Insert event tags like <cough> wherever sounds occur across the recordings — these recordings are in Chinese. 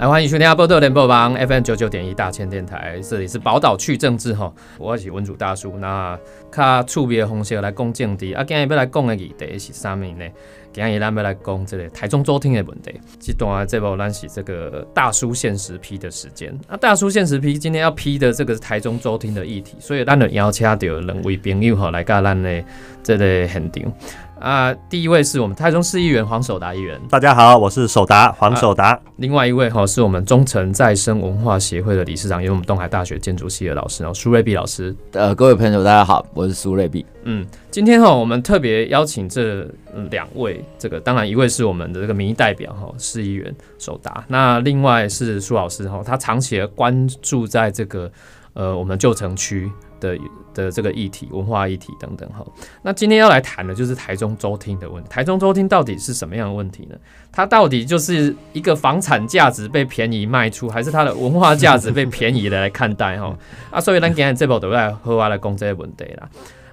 来欢迎收听阿波特联播网 FM 九九点一大千电台，这里是宝岛去政治哈，我是文主大叔。那较触别的方式来讲政治，啊，今日要来讲的议题是啥物呢？今日咱要来讲这个台中周厅的问题。这段这部咱是这个大叔限时批的时间。啊，大叔限时批今天要批的这个是台中周厅的议题，所以咱就邀请到两位朋友哈来跟咱的这个现场。啊，第一位是我们台中市议员黄守达议员，大家好，我是守达黄守达。另外一位哈是我们中诚再生文化协会的理事长，也是我们东海大学建筑系的老师哦，苏瑞碧老师。呃，各位朋友，大家好，我是苏瑞碧。嗯，今天哈我们特别邀请这两位，这个当然一位是我们的这个民意代表哈市议员守达，那另外是苏老师哈，他长期的关注在这个呃我们旧城区。的的这个议题、文化议题等等哈，那今天要来谈的就是台中周厅的问题。台中周厅到底是什么样的问题呢？它到底就是一个房产价值被便宜卖出，还是它的文化价值被便宜的来看待哈？啊，所以咱今天这部都来好好来讲这个问题啦。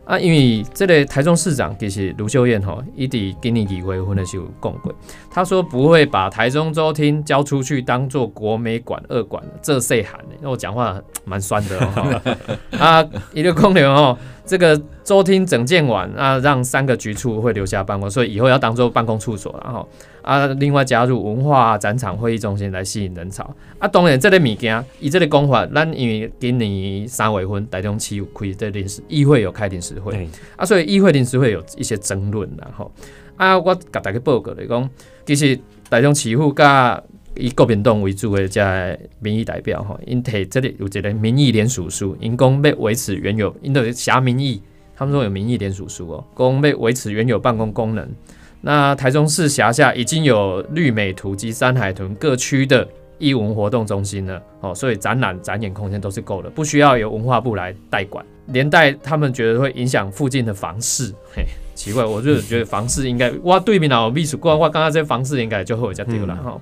啊，因为这个台中市长其实卢秀燕哈，伊伫今年议会婚的时候讲过，他说不会把台中州厅交出去当做国美馆二馆，这谁喊的？那我讲话蛮酸的哦。<laughs> 啊，一个公牛哦。这个州厅整建完啊，让三个局处会留下办公，所以以后要当做办公处所，了哈啊，另外加入文化展场会议中心来吸引人潮啊。当然，这个物件以这个讲法，咱因为今年三月份台中市有开这临时议会有开临时会啊，所以议会临时会有一些争论然后啊，我甲大家报告来讲，其实台中市府甲以国民党为主的这民意代表吼，因提这里有一个民意联署书，因讲要维持原有，因的辖民意，他们说有民意联署书哦，讲要维持原有办公功能。那台中市辖下已经有绿美图及山海豚各区的艺文活动中心了哦，所以展览展演空间都是够的，不需要由文化部来代管。连带他们觉得会影响附近的房市，嘿，奇怪，我就觉得房市应该哇对面啊，秘书官哇，刚刚这房市应该就会有家丢了哈。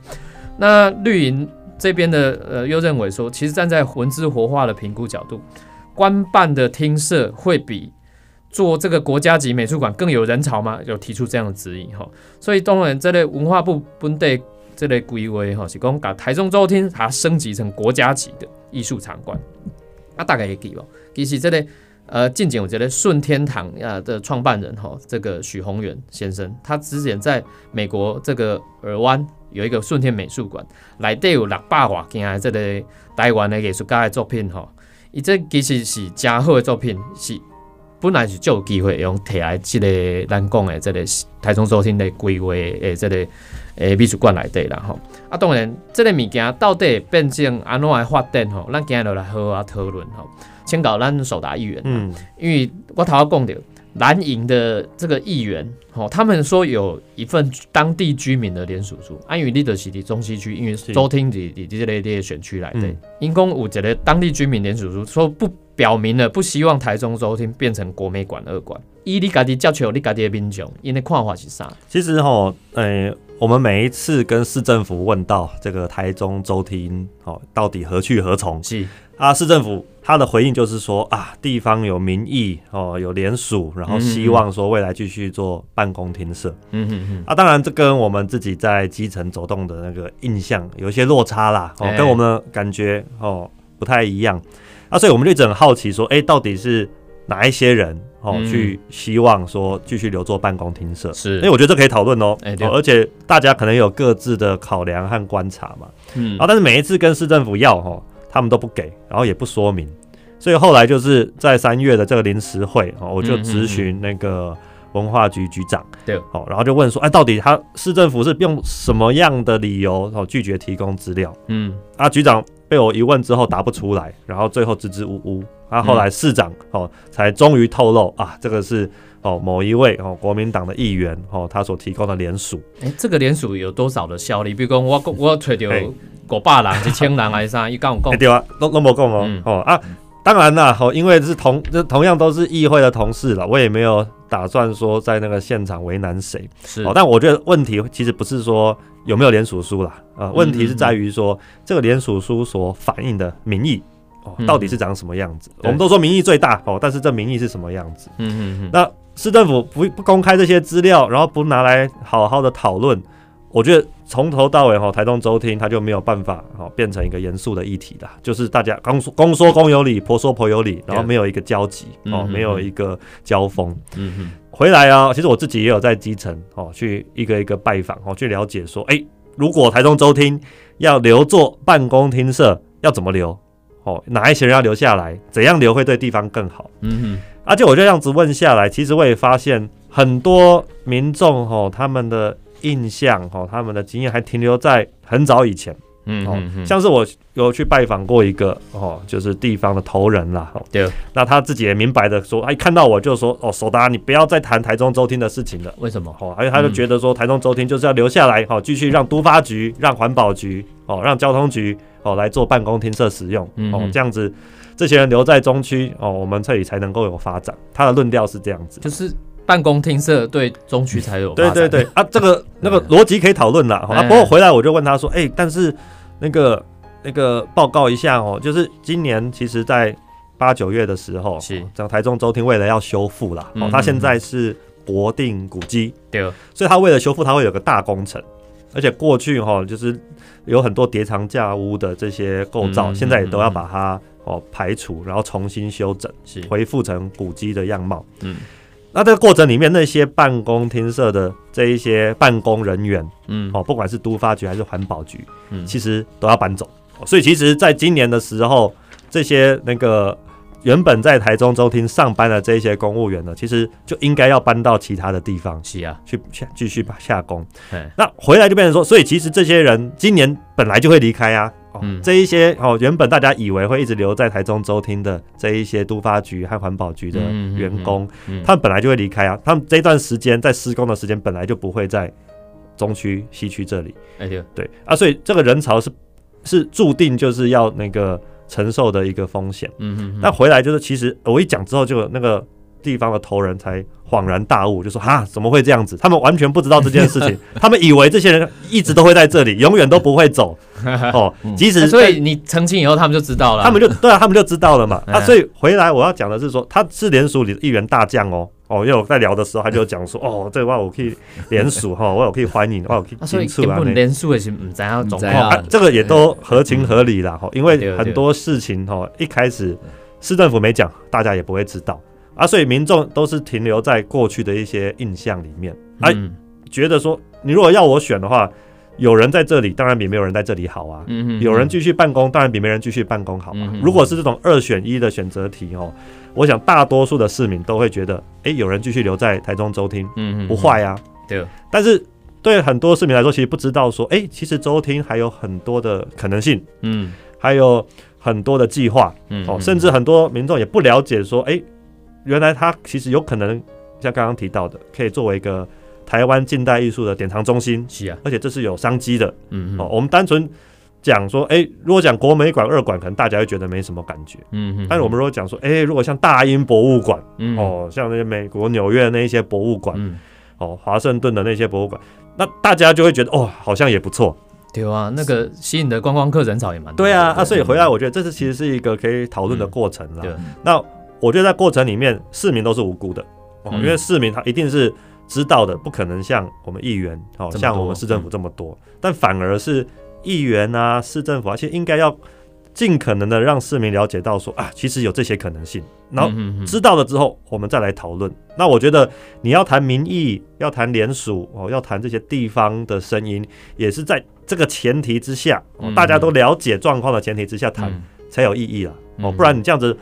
那绿营这边的呃，又认为说，其实站在文字活化的评估角度，官办的厅舍会比做这个国家级美术馆更有人潮吗？有提出这样的质疑哈。所以当然，这类文化部本地这类规划哈，是讲把台中州厅它升级成国家级的艺术场馆。啊，大概也记哦。其实这类呃，近景我觉得顺天堂啊的创办人哈，这个许宏远先生，他之前在美国这个尔湾。有一个顺天美术馆，内底有六百多件这个台湾的艺术家的作品吼，伊这其实是真好的作品，是本来是就有机会用摕来这个咱讲的即个台中周厅的规划的即个诶美术馆内底啦吼。啊，当然，这个物件到底变成安怎来发展吼，咱今日来好好讨论吼。请教咱首达议员，嗯，因为我头讲着。蓝营的这个议员，吼，他们说有一份当地居民的联署书，安于立德西的中西区，因为周厅里里这类列选区来的，因公有一个当地居民联署书说不表明了不希望台中州厅变成国美馆二馆，以你家己教求你家己的民众，因为看法是啥？其实哈，呃，我们每一次跟市政府问到这个台中州厅，哦，到底何去何从？是啊，市政府。他的回应就是说啊，地方有民意哦，有联署，然后希望说未来继续做办公厅舍。嗯嗯嗯。啊，当然这跟我们自己在基层走动的那个印象有一些落差啦，哦，跟我们的感觉哦不太一样。啊，所以我们就一直很好奇说，哎，到底是哪一些人哦去希望说继续留做办公厅舍？是，因为我觉得这可以讨论哦。哎，而且大家可能有各自的考量和观察嘛。嗯。啊，但是每一次跟市政府要哈。他们都不给，然后也不说明，所以后来就是在三月的这个临时会哦，我就咨询那个文化局局长，对，哦，然后就问说，哎，到底他市政府是用什么样的理由哦拒绝提供资料？嗯，啊，局长被我一问之后答不出来，然后最后支支吾吾，啊，后来市长哦才终于透露啊，这个是哦某一位哦国民党的议员哦他所提供的联署，哎，这个联署有多少的效力？比如讲我我吹掉。<laughs> 五百人、一千人还是啥？伊讲讲对啊，都都无讲哦。哦啊，当然啦，哦，因为是同，这同样都是议会的同事了，我也没有打算说在那个现场为难谁。是，哦，但我觉得问题其实不是说有没有联署书啦，啊，问题是在于说这个联署书所反映的民意哦，到底是长什么样子？我们都说民意最大哦，但是这民意是什么样子？嗯嗯嗯。那市政府不不公开这些资料，然后不拿来好好的讨论。我觉得从头到尾哈，台东州厅他就没有办法哈变成一个严肃的议题的，就是大家公说公说公有理，婆说婆有理，然后没有一个交集哦，没有一个交锋。嗯哼，回来啊，其实我自己也有在基层哦，去一个一个拜访哦，去了解说，哎，如果台东州厅要留作办公厅舍，要怎么留？哦，哪一些人要留下来？怎样留会对地方更好？嗯哼，而且我就这样子问下来，其实我也发现很多民众哦，他们的。印象哈，他们的经验还停留在很早以前，嗯，哦，像是我有去拜访过一个哦，就是地方的头人啦，对，那他自己也明白的说，哎，看到我就说，哦，首达，你不要再谈台中周厅的事情了，为什么？哦，而且他就觉得说，台中周厅就是要留下来，哦，继续让都发局、让环保局、哦，让交通局，哦，来做办公厅设使用，哦，这样子，这些人留在中区，哦，我们这里才能够有发展。他的论调是这样子，就是。办公厅舍对中区才有对对对啊，这个 <laughs> 那个逻辑可以讨论啦啊。不过回来我就问他说，哎，但是那个那个报告一下哦，就是今年其实在八九月的时候，是。讲台中州厅为了要修复啦，哦，他现在是国定古迹，对，所以他为了修复，他会有个大工程，而且过去哈就是有很多叠床架屋的这些构造，现在也都要把它哦排除，然后重新修整，是。恢复成古迹的样貌，嗯。那这个过程里面，那些办公厅舍的这一些办公人员，嗯，哦，不管是都发局还是环保局，嗯，其实都要搬走。所以，其实在今年的时候，这些那个原本在台中州厅上班的这些公务员呢，其实就应该要搬到其他的地方，是啊，去下继续把下工。那回来就变成说，所以其实这些人今年本来就会离开啊。这一些哦，原本大家以为会一直留在台中州厅的这一些都发局和环保局的员工，他们本来就会离开啊。他们这段时间在施工的时间本来就不会在中区、西区这里。哎对对啊，所以这个人潮是是注定就是要那个承受的一个风险。嗯嗯。那回来就是，其实我一讲之后，就那个地方的头人才恍然大悟，就说：“哈，怎么会这样子？他们完全不知道这件事情，<laughs> 他们以为这些人一直都会在这里，永远都不会走。”哦，即使所以你澄清以后，他们就知道了，他们就对啊，他们就知道了嘛。<laughs> 啊，所以回来我要讲的是说，他是联署里的一员大将哦。哦，因为我在聊的时候，他就讲说，哦，<laughs> 这个话我可以联署哈，我有可以欢迎，我有可以接触啊。联署也是唔知啊，总啊，这个也都合情合理啦。哈，因为很多事情哈，一开始市政府没讲，大家也不会知道啊，所以民众都是停留在过去的一些印象里面，哎，觉得说，你如果要我选的话。有人在这里，当然比没有人在这里好啊。嗯有人继续办公，当然比没人继续办公好啊。如果是这种二选一的选择题哦，我想大多数的市民都会觉得，哎，有人继续留在台中州厅，不坏呀。对。但是对很多市民来说，其实不知道说，哎，其实州厅还有很多的可能性，嗯，还有很多的计划，嗯，哦，甚至很多民众也不了解说，哎，原来它其实有可能像刚刚提到的，可以作为一个。台湾近代艺术的典藏中心是啊，而且这是有商机的。嗯嗯，哦，我们单纯讲说，哎，如果讲国美馆、二馆，可能大家会觉得没什么感觉。嗯嗯，但是我们如果讲说，哎，如果像大英博物馆，哦，像那些美国纽约的那一些博物馆，哦，华盛顿的那些博物馆，那大家就会觉得，哦，好像也不错。对啊，那个吸引的观光客人潮也蛮多。对啊，啊，所以回来我觉得这是其实是一个可以讨论的过程了。那我觉得在过程里面，市民都是无辜的，哦，因为市民他一定是。知道的不可能像我们议员，哦，像我们市政府这么多，但反而是议员啊，市政府，而且应该要尽可能的让市民了解到，说啊，其实有这些可能性。然后知道了之后，我们再来讨论。那我觉得你要谈民意，要谈联署，哦，要谈这些地方的声音，也是在这个前提之下，大家都了解状况的前提之下谈才有意义了。哦，不然你这样子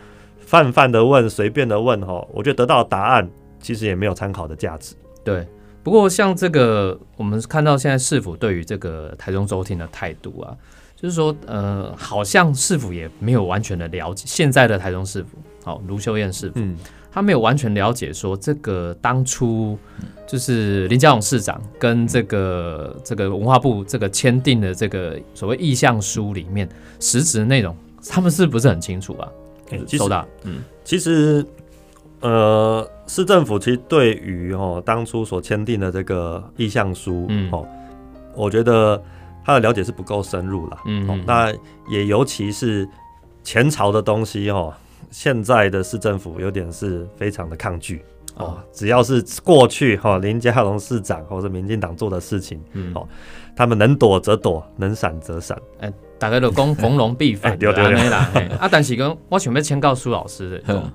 泛泛的问，随便的问，哈，我觉得得到的答案其实也没有参考的价值。对，不过像这个，我们看到现在市府对于这个台中州厅的态度啊，就是说，呃，好像市府也没有完全的了解现在的台中市府，好，卢秀燕市府，他没有完全了解说这个当初就是林佳龙市长跟这个这个文化部这个签订的这个所谓意向书里面实质内容，他们是不是很清楚啊？收到，嗯，其实。呃，市政府其实对于哦当初所签订的这个意向书，嗯，哦，我觉得他的了解是不够深入了，嗯，那也尤其是前朝的东西哦，现在的市政府有点是非常的抗拒，哦，只要是过去哈林佳龙市长或者民进党做的事情，嗯，哦，他们能躲则躲，能闪则闪。哎，大家都讲逢龙必反，对对对。啦。啊，但是讲我想要签告苏老师的，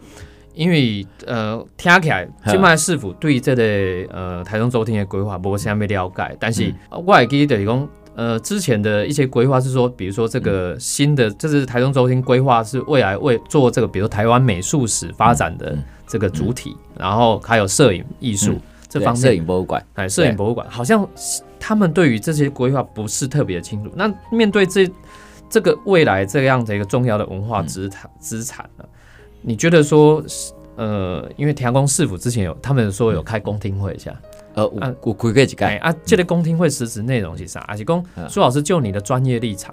因为呃，听起来今麦市府对这个呃台中周天的规划无啥物了解，但是我也记得讲。呃，之前的一些规划是说，比如说这个新的，就是台中中心规划是未来为做这个，比如台湾美术史发展的这个主体，然后还有摄影艺术这方面，摄影博物馆，哎，摄影博物馆，好像他们对于这些规划不是特别清楚。那面对这这个未来这样的一个重要的文化资产资产呢，你觉得说，呃，因为田公市府之前有他们说有开公听会一下。呃，我我可以解啊，这个公听会实质内容是啥？而且公苏老师就你的专业立场，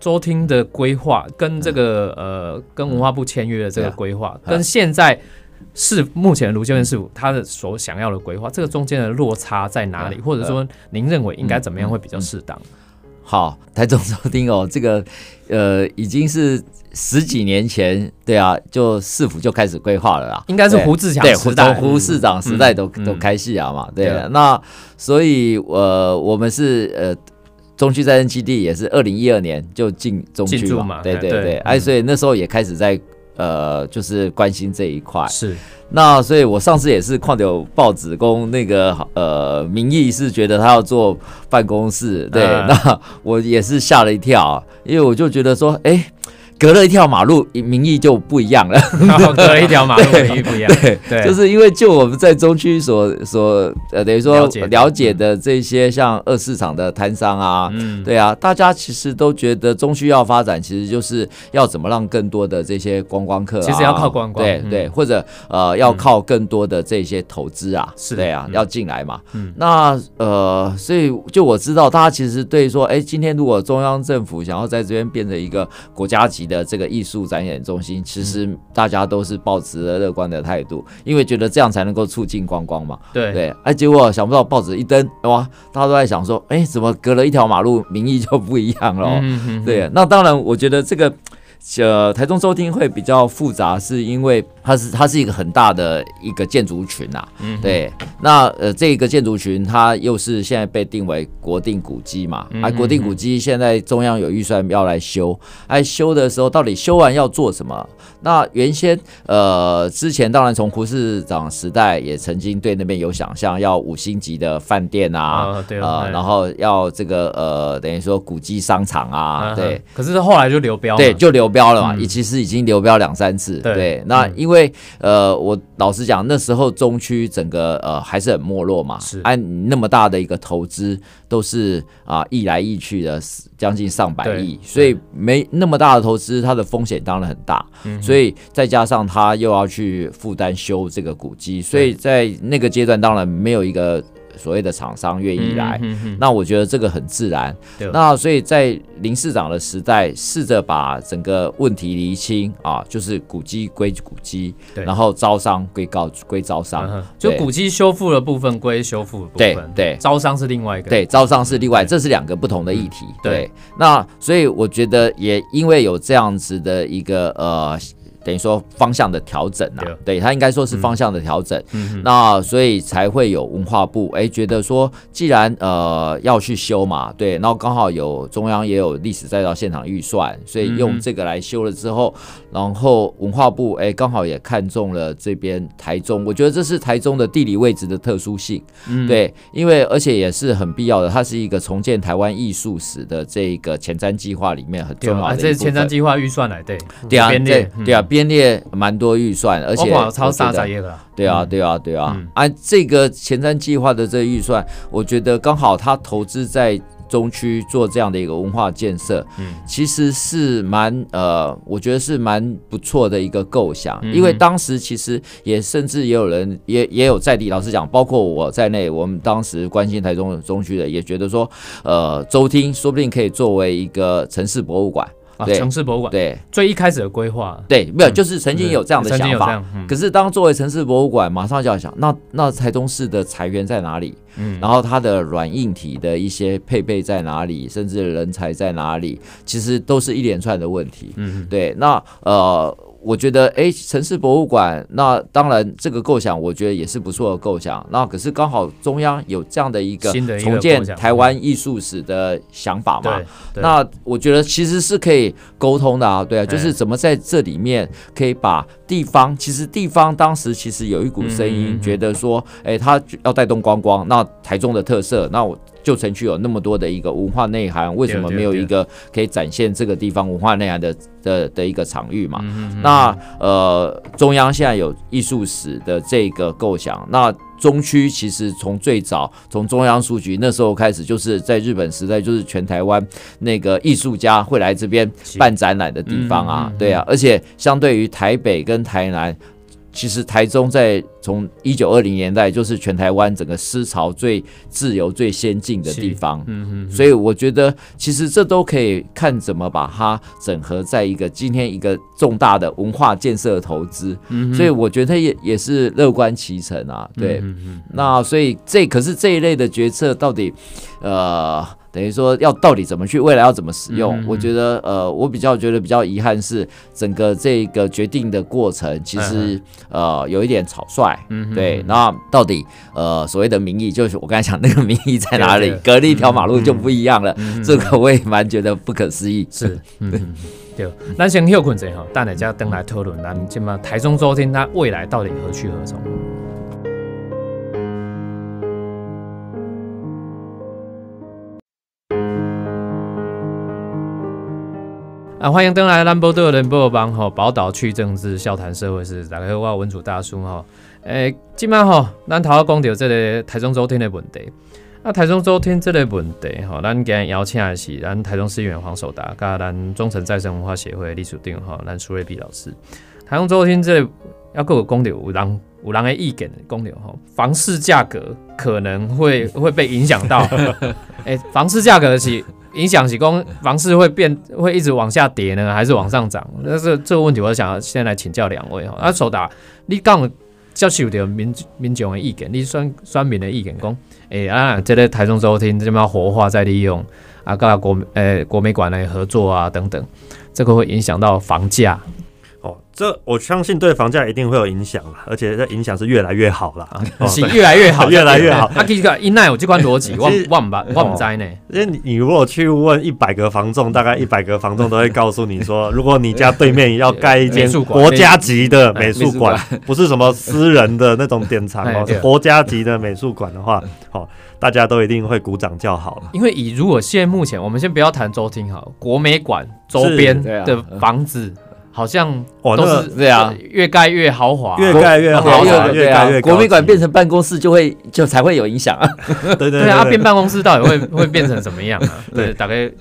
周听的规划跟这个呃，跟文化部签约的这个规划，跟现在是目前卢秀燕师傅他的所想要的规划，这个中间的落差在哪里？或者说您认为应该怎么样会比较适当？好，台中收听哦，这个呃，已经是。十几年前，对啊，就市府就开始规划了啦。应该是胡志强时代，胡市长时代都都开戏啊嘛。对，那所以呃，我们是呃中区再生基地也是二零一二年就进中区嘛。对对对，哎，所以那时候也开始在呃，就是关心这一块。是，那所以我上次也是看有报纸公那个呃名义是觉得他要做办公室，对，<laughs> 那我也是吓了一跳，因为我就觉得说，哎。隔了一条马路，名义就不一样了。<laughs> 隔了一条马路，<laughs> 名义不一样。对，对就是因为就我们在中区所所呃，等于说了解的这些像二市场的摊商啊，嗯，对啊，大家其实都觉得中区要发展，其实就是要怎么让更多的这些观光客，其实要靠观光，对对，或者呃要靠更多的这些投资啊，是对啊，要进来嘛。嗯，那呃，所以就我知道，大家其实对说，哎，今天如果中央政府想要在这边变成一个国家级。的这个艺术展演中心，其实大家都是抱持了乐观的态度，因为觉得这样才能够促进观光嘛。对对，哎，结果想不到报纸一登，哇，大家都在想说，哎，怎么隔了一条马路，名义就不一样了？对，那当然，我觉得这个。呃，台中周厅会比较复杂，是因为它是它是一个很大的一个建筑群呐。嗯，对。那呃，这个建筑群它又是现在被定为国定古迹嘛？嗯啊，国定古迹现在中央有预算要来修，哎，修的时候到底修完要做什么？那原先呃，之前当然从胡市长时代也曾经对那边有想象，要五星级的饭店啊，对啊，然后要这个呃，等于说古迹商场啊，对。可是后来就流标，对，就流。标了嘛，也其实已经流标两三次。对，那因为呃，我老实讲，那时候中区整个呃还是很没落嘛，按那么大的一个投资都是啊溢来溢去的，将近上百亿，所以没那么大的投资，它的风险当然很大。所以再加上他又要去负担修这个古迹，所以在那个阶段当然没有一个。所谓的厂商愿意来，那我觉得这个很自然。那所以在林市长的时代，试着把整个问题厘清啊，就是古迹归古迹，然后招商归告归招商，就古迹修复的部分归修复部分，对，招商是另外一个，对，招商是另外，这是两个不同的议题。对，那所以我觉得也因为有这样子的一个呃。等于说方向的调整啊，对。他应该说是方向的调整，嗯。那所以才会有文化部哎觉得说，既然呃要去修嘛，对，然后刚好有中央也有历史再造现场预算，所以用这个来修了之后，然后文化部哎刚好也看中了这边台中，我觉得这是台中的地理位置的特殊性，对，因为而且也是很必要的，它是一个重建台湾艺术史的这个前瞻计划里面很重要的这是前瞻计划预算来对，对啊，对对啊。编列蛮多预算，而且超三十亿了。对啊，对啊，对啊。啊，这个前瞻计划的这个预算，我觉得刚好他投资在中区做这样的一个文化建设，嗯，其实是蛮呃，我觉得是蛮不错的一个构想。因为当时其实也甚至也有人也也有在地，老实讲，包括我在内，我们当时关心台中中区的，也觉得说，呃，周厅说不定可以作为一个城市博物馆。啊，城市博物馆对最一开始的规划，对，没有，就是曾经有这样的想法。可是当作为城市博物馆，马上就要想，那那台中市的财源在哪里？嗯，然后它的软硬体的一些配备在哪里？甚至人才在哪里？其实都是一连串的问题。嗯，对。那呃，我觉得，哎，城市博物馆，那当然这个构想，我觉得也是不错的构想。那可是刚好中央有这样的一个重建台湾艺术史的想法嘛？那我觉得其实是可以沟通的啊，对啊，就是怎么在这里面可以把地方，其实地方当时其实有一股声音，觉得说，哎，他要带动观光，那台中的特色，那我。旧城区有那么多的一个文化内涵，为什么没有一个可以展现这个地方文化内涵的的的一个场域嘛？那呃，中央现在有艺术史的这个构想，那中区其实从最早从中央书局那时候开始，就是在日本时代，就是全台湾那个艺术家会来这边办展览的地方啊，对啊，而且相对于台北跟台南。其实台中在从一九二零年代就是全台湾整个思潮最自由、最先进的地方，嗯嗯，所以我觉得其实这都可以看怎么把它整合在一个今天一个重大的文化建设投资，嗯，所以我觉得也也是乐观其成啊，对，那所以这可是这一类的决策到底，呃。等于说要到底怎么去未来要怎么使用？我觉得呃，我比较觉得比较遗憾是整个这个决定的过程其实呃有一点草率。嗯，对。那到底呃所谓的民意，就是我刚才讲那个民意在哪里？隔了一条马路就不一样了。这个我也蛮觉得不可思议。是，对。那先休困者哈，等下再登来讨论。咱今嘛台中周天它未来到底何去何从？啊，欢迎登来兰博的人波帮吼，宝岛去政治，笑谈社会事。大家好，我文主大叔吼。诶，今晚吼，咱头讲到这个台中周天的问题。啊，台中周天这个问题吼，咱今日邀请的是咱台中市议员黄守达，加咱中诚再生文化协会李楚定吼，咱苏瑞碧老师。台中周天这要各有讲到有人有人的意见讲到吼，房市价格可能会 <laughs> 会被影响到。诶，房市价格是。影响是讲房市会变会一直往下跌呢，还是往上涨？那这这个问题，我想先来请教两位哈。啊，首达，你讲接受到民民众的意见，你选选民的意见讲，诶啊，这个台中周厅这么活化再利用啊，跟国诶国美馆来合作啊等等，这个会影响到房价。这我相信对房价一定会有影响了，而且这影响是越来越好了，是越来越好，越来越好。<laughs> <laughs> 啊，这个一奈有这关逻辑，我我唔我唔知呢。因为你你如果去问一百个房仲，大概 <laughs> 一百个房仲都会告诉你说，如果你家对面要盖一间国家级的美术馆，不是什么私人的那种典藏哦，是国家级的美术馆的话，好，大家都一定会鼓掌叫好了。因为以如果现在目前，我们先不要谈周厅好，国美馆周边的房子。好像都是对啊，越盖越豪华，越盖越豪华，越盖越国美馆变成办公室就会就才会有影响啊。对对对，它变办公室到底会会变成什么样啊？<laughs> 对，大概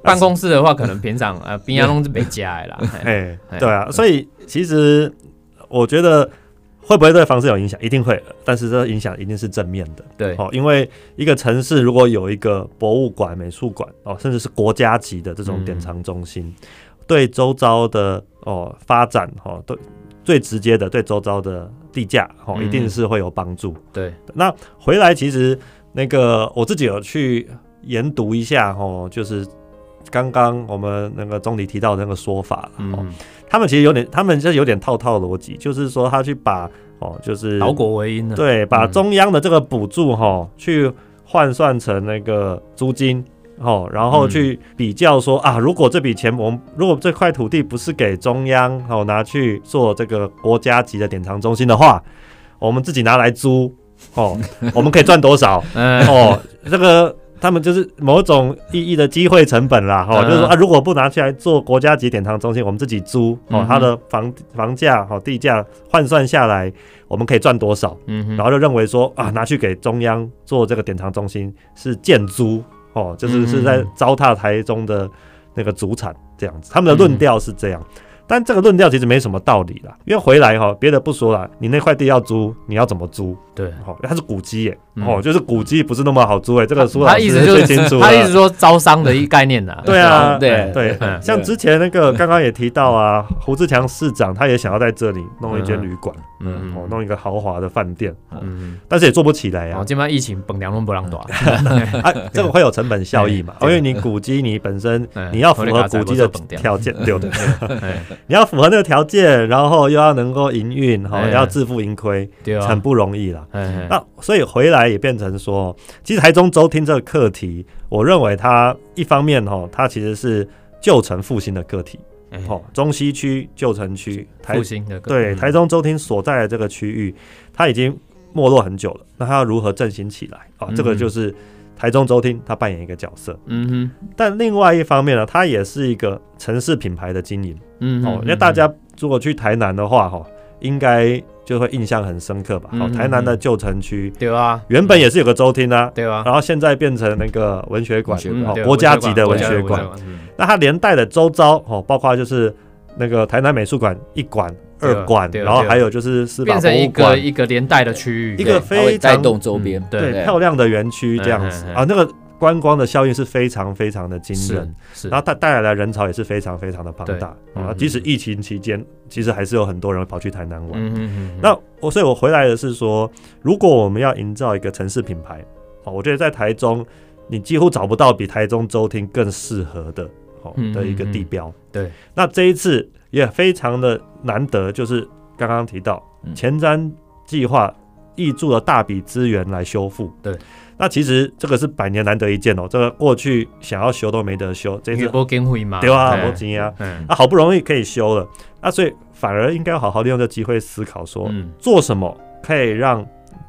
办公室的话，可能平常呃，平常都是没加的啦。<laughs> 哎，对啊，所以其实我觉得会不会对房子有影响，一定会，但是这影响一定是正面的。对，哦，因为一个城市如果有一个博物馆、美术馆哦，甚至是国家级的这种典藏中心。对周遭的哦发展哦，对最直接的对周遭的地价哦，一定是会有帮助。对，那回来其实那个我自己有去研读一下哦，就是刚刚我们那个总理提到的那个说法哦，他们其实有点，他们就有点套套逻辑，就是说他去把哦，就是劳国为因的，对，把中央的这个补助哈，去换算成那个租金。哦，然后去比较说啊，如果这笔钱我们如果这块土地不是给中央哦拿去做这个国家级的典藏中心的话，我们自己拿来租哦，<laughs> 我们可以赚多少？哦，这个他们就是某种意义的机会成本啦，哦，就是说啊，如果不拿起来做国家级典藏中心，我们自己租哦，它的房房价哦地价换算下来，我们可以赚多少？嗯，然后就认为说啊，拿去给中央做这个典藏中心是建租。哦，就是是在糟蹋台中的那个主产这样子，他们的论调是这样。但这个论调其实没什么道理啦，因为回来哈，别的不说了，你那块地要租，你要怎么租？对，哦，它是古迹耶，哦，就是古迹不是那么好租哎，这个苏他意思就是清楚，他意思说招商的一概念呐。<laughs> 对啊，<laughs> 对。对，<laughs> 像之前那个刚刚也提到啊，胡志强市长他也想要在这里弄一间旅馆，嗯，哦，弄一个豪华的饭店，嗯，但是也做不起来啊。哦，今晚疫情本两弄不让短，啊，这个会有成本效益嘛？因为你古迹你本身你要符合古迹的条件，对不对？<laughs> 你要符合那个条件，然后又要能够营运，哈，要自负盈亏，对很不容易了。那所以回来也变成说，其实台中周听这个课题，我认为它一方面哈，它其实是旧城复兴的课题，哦，中西区旧城区复兴的对台中周厅所在的这个区域，它已经没落很久了，那它要如何振兴起来啊？这个就是。台中周厅，他扮演一个角色，嗯哼。但另外一方面呢，它也是一个城市品牌的经营，嗯哦。因为大家如果去台南的话，哈，应该就会印象很深刻吧？哦，台南的旧城区，对啊，原本也是有个周厅啊，对啊，然后现在变成那个文学馆，哦，国家级的文学馆。那它连带的周遭，哦，包括就是那个台南美术馆一馆。二馆，然后还有就是司法博物馆，一个连带的区域，一个非常带动周边，对。漂亮的园区这样子。啊，那个观光的效应是非常非常的惊人，是，然后它带来的人潮也是非常非常的庞大。啊，即使疫情期间，其实还是有很多人跑去台南玩。那我所以，我回来的是说，如果我们要营造一个城市品牌，啊，我觉得在台中，你几乎找不到比台中周厅更适合的哦的一个地标。对，那这一次。也非常的难得，就是刚刚提到前瞻计划挹注了大笔资源来修复。对，那其实这个是百年难得一见哦，这个过去想要修都没得修，这次波经费嘛，对啊，波金啊，啊，好不容易可以修了，那所以反而应该好好利用这机会思考说，做什么可以让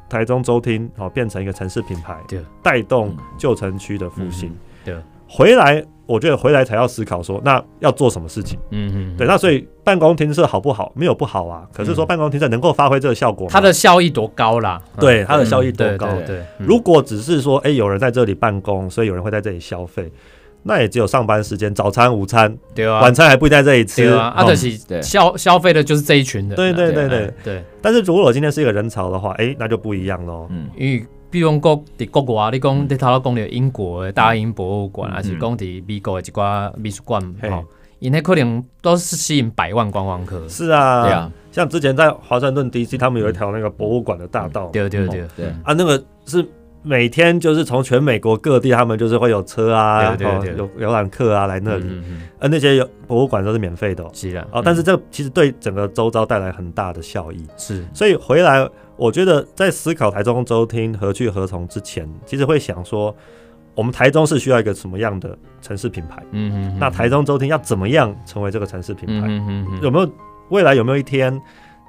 台中周厅哦变成一个城市品牌，对，带动旧城区的复兴，对，回来。我觉得回来才要思考说，那要做什么事情？嗯嗯，对，那所以办公厅舍好不好？没有不好啊，可是说办公厅舍能够发挥这个效果，它的效益多高啦？对，它的效益多高？对，如果只是说，哎，有人在这里办公，所以有人会在这里消费，那也只有上班时间，早餐、午餐，对啊，晚餐还不在这里吃啊。阿德西消消费的就是这一群人，对对对对对。但是如果我今天是一个人潮的话，哎，那就不一样喽。嗯，因为。比如讲国伫国外，你讲你头先讲的英国的大英博物馆，还是讲伫美国的一寡美术馆，吼，因那可能都是吸引百万观光客。是啊，对啊，像之前在华盛顿 DC，他们有一条那个博物馆的大道，对对对对。啊，那个是每天就是从全美国各地，他们就是会有车啊，有游览客啊来那里，而那些有博物馆都是免费的，是啊，哦，但是这其实对整个周遭带来很大的效益，是，所以回来。我觉得在思考台中周厅何去何从之前，其实会想说，我们台中是需要一个什么样的城市品牌？嗯嗯。那台中周厅要怎么样成为这个城市品牌？嗯嗯。有没有未来有没有一天，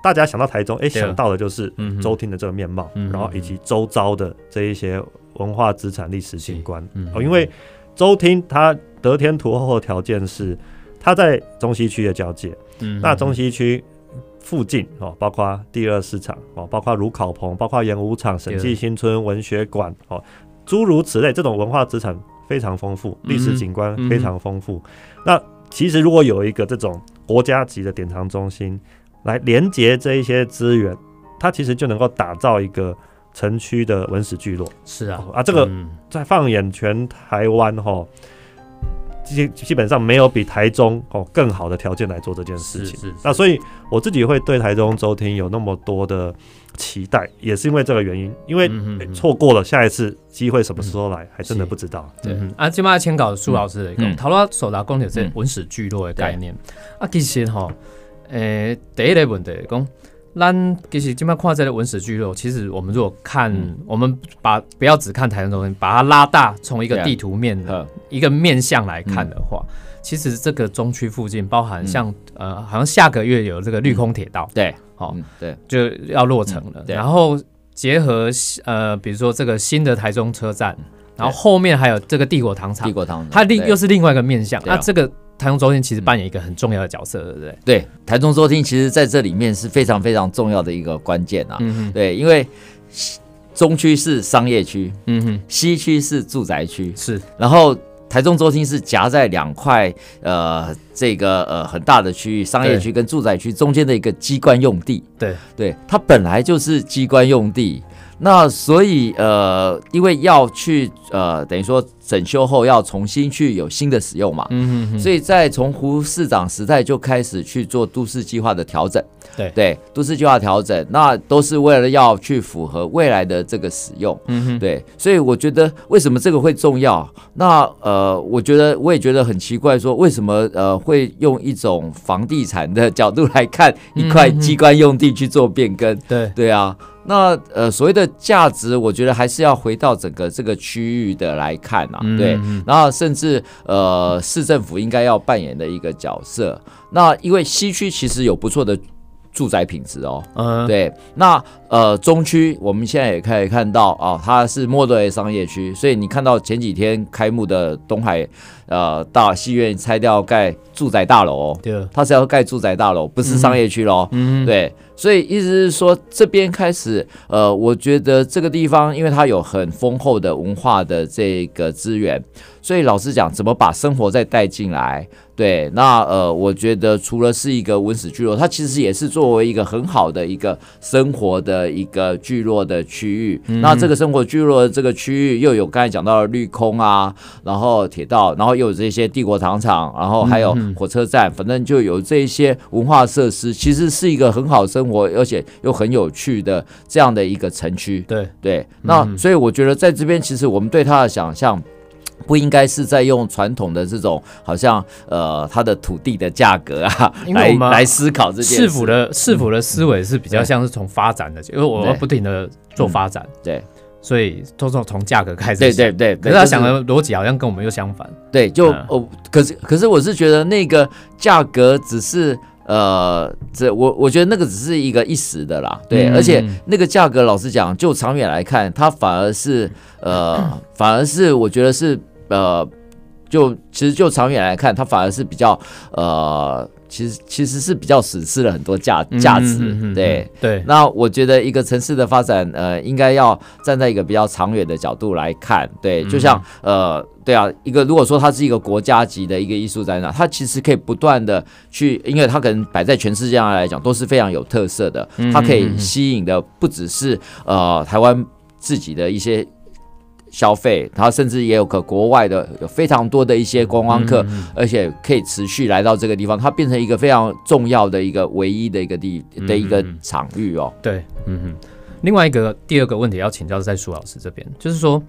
大家想到台中，哎，想到的就是周厅的这个面貌，然后以及周遭的这一些文化资产、历史景观。哦，因为周厅它得天独厚的条件是，它在中西区的交界。嗯。那中西区。附近哦，包括第二市场哦，包括如考棚，包括演武场、审计新村文学馆哦，诸如此类，这种文化资产非常丰富，历史景观非常丰富。那其实如果有一个这种国家级的典藏中心来连接这一些资源，它其实就能够打造一个城区的文史聚落。是啊，啊，这个在放眼全台湾哈。基基本上没有比台中哦更好的条件来做这件事情。那所以我自己会对台中周厅有那么多的期待，也是因为这个原因。因为错过了下一次机会什么时候来，还真的不知道。对，啊，今麦签稿苏老师的，头拉手拿公铁这文史聚落的概念。啊，其实哈，诶，第一个问题讲。咱其实今麦看这个文史聚落，其实我们如果看，我们把不要只看台中中心，把它拉大，从一个地图面的一个面向来看的话，其实这个中区附近包含像呃，好像下个月有这个绿空铁道，对，好，对，就要落成了。然后结合呃，比如说这个新的台中车站，然后后面还有这个帝国糖厂，帝国糖厂，它另又是另外一个面向，那这个。台中周厅其实扮演一个很重要的角色，对不对？对，台中周厅其实在这里面是非常非常重要的一个关键啊。嗯哼，对，因为中区是商业区，嗯哼，西区是住宅区，是。然后台中周厅是夹在两块呃这个呃很大的区域，商业区跟住宅区中间的一个机关用地。对，对，它本来就是机关用地。那所以呃，因为要去呃，等于说整修后要重新去有新的使用嘛。嗯嗯。所以在从胡市长时代就开始去做都市计划的调整。对对，都市计划调整，那都是为了要去符合未来的这个使用。嗯哼。对，所以我觉得为什么这个会重要？那呃，我觉得我也觉得很奇怪，说为什么呃会用一种房地产的角度来看一块机关用地去做变更？对对啊。那呃，所谓的价值，我觉得还是要回到整个这个区域的来看啊，对。然后甚至呃，市政府应该要扮演的一个角色。那因为西区其实有不错的住宅品质哦，嗯，对。那呃，中区我们现在也可以看到啊，它是莫德雷商业区，所以你看到前几天开幕的东海呃大戏院拆掉盖住宅大楼哦，对，它是要盖住宅大楼，不是商业区喽，嗯，对。所以意思是说，这边开始，呃，我觉得这个地方，因为它有很丰厚的文化的这个资源，所以老实讲，怎么把生活再带进来？对，那呃，我觉得除了是一个文史聚落，它其实也是作为一个很好的一个生活的一个聚落的区域。那这个生活聚落的这个区域，又有刚才讲到的绿空啊，然后铁道，然后又有这些帝国糖厂，然后还有火车站，反正就有这些文化设施，其实是一个很好生活，而且又很有趣的这样的一个城区。对对，那所以我觉得在这边，其实我们对它的想象。不应该是在用传统的这种，好像呃，它的土地的价格啊，来来思考这件市府的市府的思维是比较像是从发展的，因为我们不停的做发展，对，所以都是从价格开始，对对对。可是他想的逻辑好像跟我们又相反，对，就哦，可是可是我是觉得那个价格只是。呃，这我我觉得那个只是一个一时的啦，对，而且那个价格，老实讲，就长远来看，它反而是呃，<laughs> 反而是我觉得是呃，就其实就长远来看，它反而是比较呃。其实其实是比较损失了很多价价值，对对。那我觉得一个城市的发展，呃，应该要站在一个比较长远的角度来看，对。就像呃，对啊，一个如果说它是一个国家级的一个艺术展览，它其实可以不断的去，因为它可能摆在全世界上来讲都是非常有特色的，它可以吸引的不只是呃台湾自己的一些。消费，然后甚至也有个国外的，有非常多的一些观光客，而且可以持续来到这个地方，它变成一个非常重要的一个唯一的一个地的一个场域哦。对，嗯哼。另外一个第二个问题要请教在苏老师这边，就是说，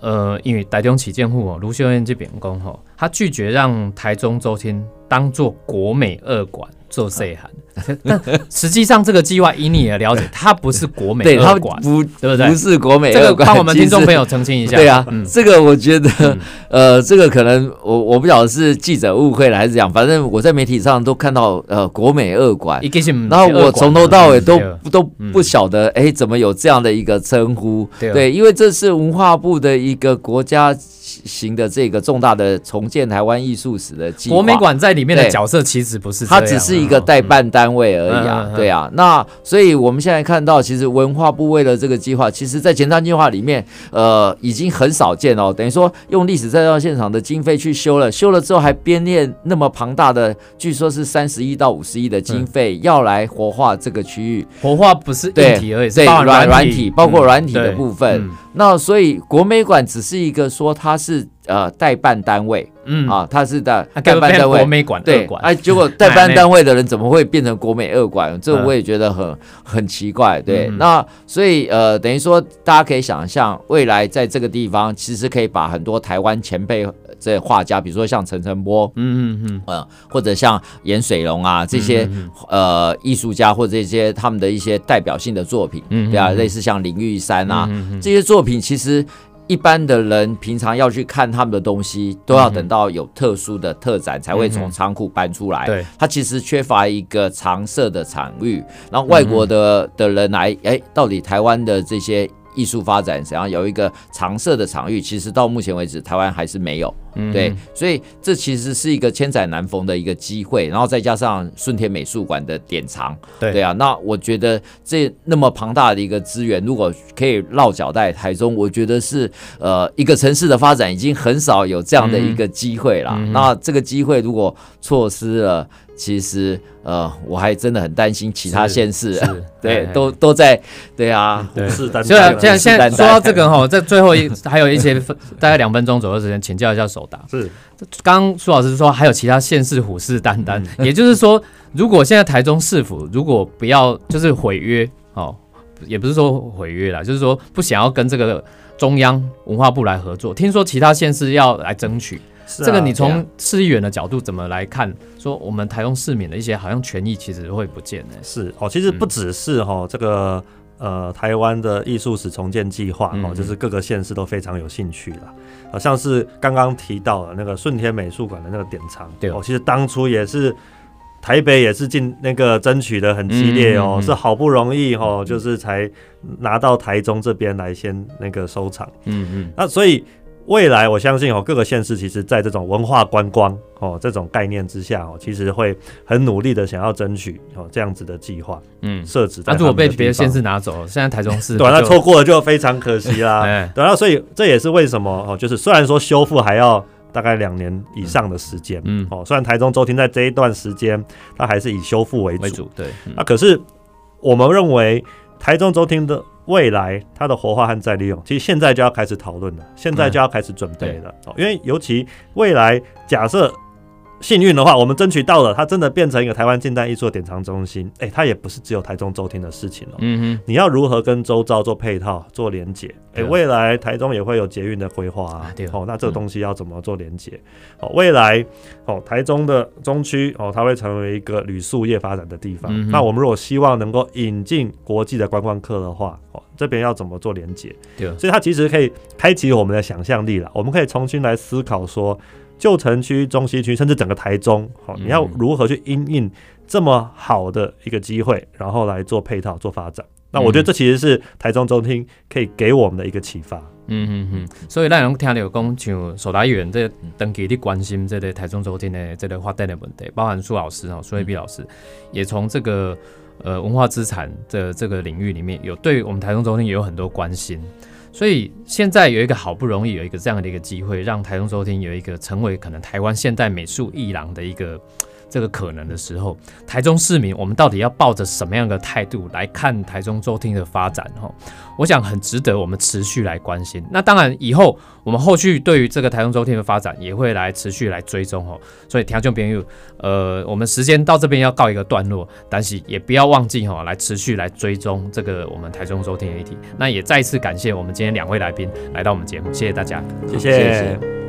呃，因为台中旗舰户哦，卢秀燕这边工哈，他拒绝让台中周天当做国美二馆。做 C 函，但实际上这个计划以你的了解，它不是国美 <laughs> 二馆，不对不对？不是国美二馆，帮我们听众朋友澄清一下。对啊，这个我觉得，呃，这个可能我我不晓得是记者误会了还是怎样，反正我在媒体上都看到呃国美二馆，然后我从头到尾都都不晓得，哎，怎么有这样的一个称呼？对，因为这是文化部的一个国家。型的这个重大的重建台湾艺术史的计划，国美馆在里面的角色其实不是，它只是一个代办单位而已啊，对啊。那所以我们现在看到，其实文化部为了这个计划，其实在前瞻计划里面，呃，已经很少见哦。等于说用历史再造现场的经费去修了，修了之后还编列那么庞大的，据说是三十亿到五十亿的经费，要来活化这个区域。活化不是硬体而已，对软软体，包括软体的部分。那所以国美馆只是一个说它是呃代办单位，嗯。啊，他是的代办单位。国美馆对，哎，结果 <laughs> 代办单位的人怎么会变成国美二馆？这我也觉得很很奇怪。对，那所以呃，等于说大家可以想象，未来在这个地方其实可以把很多台湾前辈这画家，比如说像陈澄波，嗯嗯嗯，呃，或者像严水龙啊这些呃艺术家或者这些他们的一些代表性的作品，对啊，类似像林玉山啊这些作。品其实一般的人平常要去看他们的东西，都要等到有特殊的特展才会从仓库搬出来。对，它其实缺乏一个常设的场域，然后外国的的人来，哎，到底台湾的这些。艺术发展怎样有一个常设的场域，其实到目前为止，台湾还是没有。对，所以这其实是一个千载难逢的一个机会。然后再加上顺天美术馆的典藏，对。啊，那我觉得这那么庞大的一个资源，如果可以落脚在台中，我觉得是呃一个城市的发展已经很少有这样的一个机会了。那这个机会如果错失了，其实呃，我还真的很担心其他县市，<laughs> 对，都都在，对啊，虎视眈眈。现在现在说到这个哈，在最后一还有一些大概两分钟左右时间，请教一下手达。是，刚苏老师说还有其他县市虎视眈眈，也就是说，如果现在台中市府如果不要就是毁约哦，也不是说毁约啦，就是说不想要跟这个中央文化部来合作，听说其他县市要来争取。这个你从市议员的角度怎么来看？说我们台中市民的一些好像权益其实会不见呢？是哦，其实不只是哈这个呃台湾的艺术史重建计划哦，就是各个县市都非常有兴趣了。好像是刚刚提到的那个顺天美术馆的那个典藏，对哦，其实当初也是台北也是进那个争取的很激烈哦，是好不容易哦，就是才拿到台中这边来先那个收藏。嗯嗯，那所以。未来我相信哦，各个县市其实在这种文化观光哦这种概念之下哦，其实会很努力的想要争取哦这样子的计划，嗯，设置。那如果被别的县市拿走，现在台中市对，那错过了就非常可惜啦。<laughs> 对，那所以这也是为什么哦，就是虽然说修复还要大概两年以上的时间，嗯，哦，虽然台中周厅在这一段时间它还是以修复为主，对，那可是我们认为台中周厅的。未来它的活化和再利用，其实现在就要开始讨论了，现在就要开始准备了哦，因为尤其未来假设。幸运的话，我们争取到了，它真的变成一个台湾近代艺术典藏中心。哎，它也不是只有台中周天的事情了。嗯哼，你要如何跟周遭做配套、做连接？哎，未来台中也会有捷运的规划啊。对哦，那这个东西要怎么做连接？哦，未来哦，台中的中区哦，它会成为一个旅宿业发展的地方。那我们如果希望能够引进国际的观光客的话，哦，这边要怎么做连接？对，所以它其实可以开启我们的想象力了。我们可以重新来思考说。旧城区、中西区，甚至整个台中，好，你要如何去应应这么好的一个机会，然后来做配套、做发展？那我觉得这其实是台中中厅可以给我们的一个启发。嗯嗯嗯。所以咱能听到讲，像首达议员这登记的关心这个台中中厅的这个发展的问题，包含苏老师哦，苏伟碧老师也从这个呃文化资产的这个领域里面有对我们台中中厅也有很多关心。所以现在有一个好不容易有一个这样的一个机会，让台中收听有一个成为可能台湾现代美术一郎的一个。这个可能的时候，台中市民，我们到底要抱着什么样的态度来看台中周厅的发展？哈，我想很值得我们持续来关心。那当然，以后我们后续对于这个台中周厅的发展也会来持续来追踪哦。所以，听众朋友，呃，我们时间到这边要告一个段落，但是也不要忘记哈，来持续来追踪这个我们台中周厅的议题。那也再次感谢我们今天两位来宾来到我们节目，谢谢大家，谢谢。